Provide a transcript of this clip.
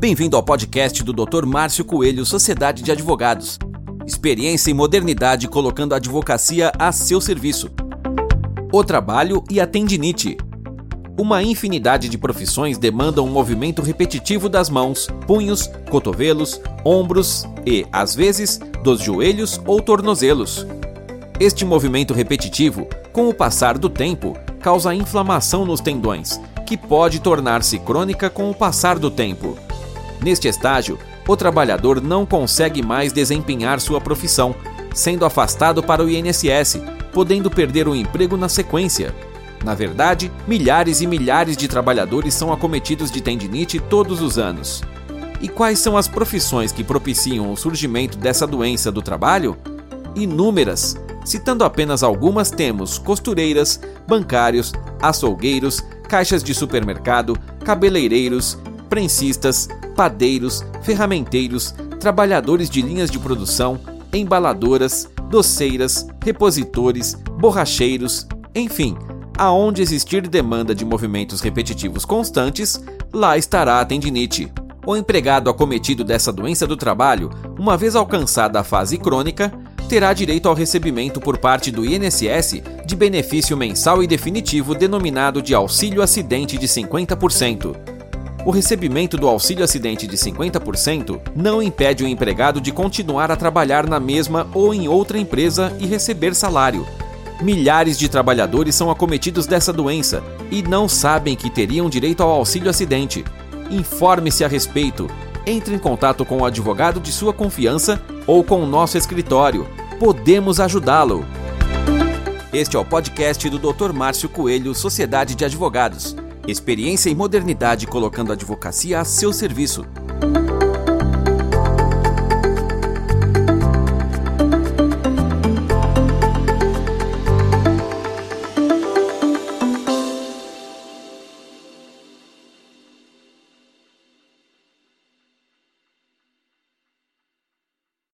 Bem-vindo ao podcast do Dr. Márcio Coelho, Sociedade de Advogados. Experiência e modernidade colocando a advocacia a seu serviço. O trabalho e a tendinite. Uma infinidade de profissões demandam um movimento repetitivo das mãos, punhos, cotovelos, ombros e, às vezes, dos joelhos ou tornozelos. Este movimento repetitivo, com o passar do tempo, causa inflamação nos tendões, que pode tornar-se crônica com o passar do tempo. Neste estágio, o trabalhador não consegue mais desempenhar sua profissão, sendo afastado para o INSS, podendo perder o emprego na sequência. Na verdade, milhares e milhares de trabalhadores são acometidos de tendinite todos os anos. E quais são as profissões que propiciam o surgimento dessa doença do trabalho? Inúmeras. Citando apenas algumas, temos costureiras, bancários, açougueiros, caixas de supermercado, cabeleireiros, prensistas, padeiros, ferramenteiros, trabalhadores de linhas de produção, embaladoras, doceiras, repositores, borracheiros, enfim, aonde existir demanda de movimentos repetitivos constantes, lá estará a tendinite. O empregado acometido dessa doença do trabalho, uma vez alcançada a fase crônica, terá direito ao recebimento por parte do INSS de benefício mensal e definitivo denominado de auxílio acidente de 50%. O recebimento do auxílio acidente de 50% não impede o empregado de continuar a trabalhar na mesma ou em outra empresa e receber salário. Milhares de trabalhadores são acometidos dessa doença e não sabem que teriam direito ao auxílio acidente. Informe-se a respeito. Entre em contato com o advogado de sua confiança ou com o nosso escritório. Podemos ajudá-lo. Este é o podcast do Dr. Márcio Coelho, Sociedade de Advogados. Experiência e modernidade colocando a advocacia a seu serviço.